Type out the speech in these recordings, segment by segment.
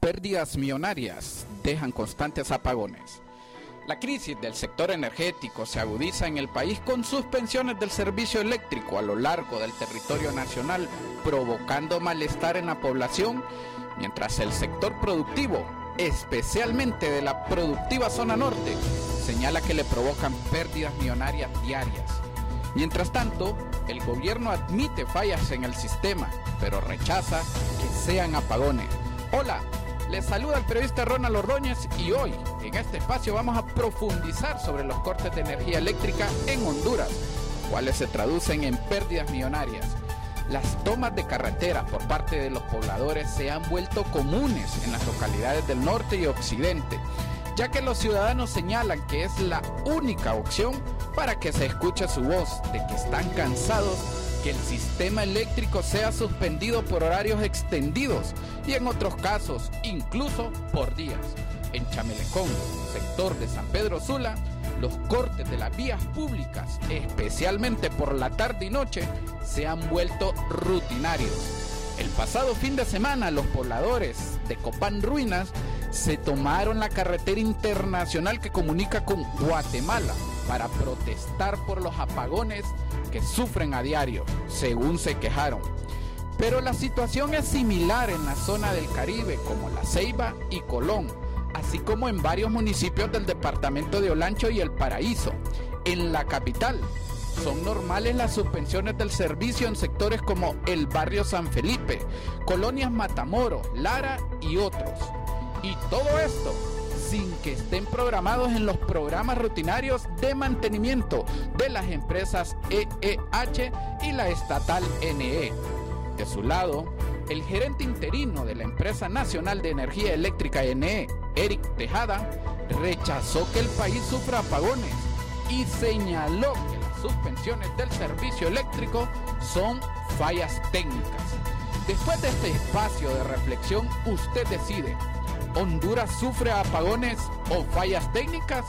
Pérdidas millonarias dejan constantes apagones. La crisis del sector energético se agudiza en el país con suspensiones del servicio eléctrico a lo largo del territorio nacional, provocando malestar en la población, mientras el sector productivo, especialmente de la productiva zona norte, señala que le provocan pérdidas millonarias diarias. Mientras tanto, el gobierno admite fallas en el sistema, pero rechaza que sean apagones. Hola, les saluda el periodista Ronald Ordóñez y hoy en este espacio vamos a profundizar sobre los cortes de energía eléctrica en Honduras, cuales se traducen en pérdidas millonarias. Las tomas de carretera por parte de los pobladores se han vuelto comunes en las localidades del norte y occidente, ya que los ciudadanos señalan que es la única opción para que se escuche su voz de que están cansados que el sistema eléctrico sea suspendido por horarios extendidos y en otros casos incluso por días. En Chamelecón, sector de San Pedro Sula, los cortes de las vías públicas, especialmente por la tarde y noche, se han vuelto rutinarios. El pasado fin de semana los pobladores de Copán Ruinas se tomaron la carretera internacional que comunica con Guatemala para protestar por los apagones que sufren a diario, según se quejaron. Pero la situación es similar en la zona del Caribe, como La Ceiba y Colón, así como en varios municipios del departamento de Olancho y El Paraíso. En la capital, son normales las suspensiones del servicio en sectores como el barrio San Felipe, colonias Matamoro, Lara y otros. Y todo esto sin que estén programados en los programas rutinarios de mantenimiento de las empresas EEH y la estatal NE. De su lado, el gerente interino de la empresa nacional de energía eléctrica NE, Eric Tejada, rechazó que el país sufra apagones y señaló que suspensiones del servicio eléctrico son fallas técnicas. Después de este espacio de reflexión, usted decide Honduras sufre apagones o fallas técnicas?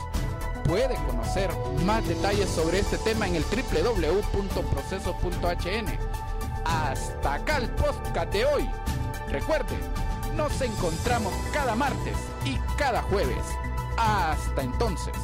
Puede conocer más detalles sobre este tema en el www.proceso.hn. Hasta acá el podcast de hoy. Recuerde, nos encontramos cada martes y cada jueves. Hasta entonces.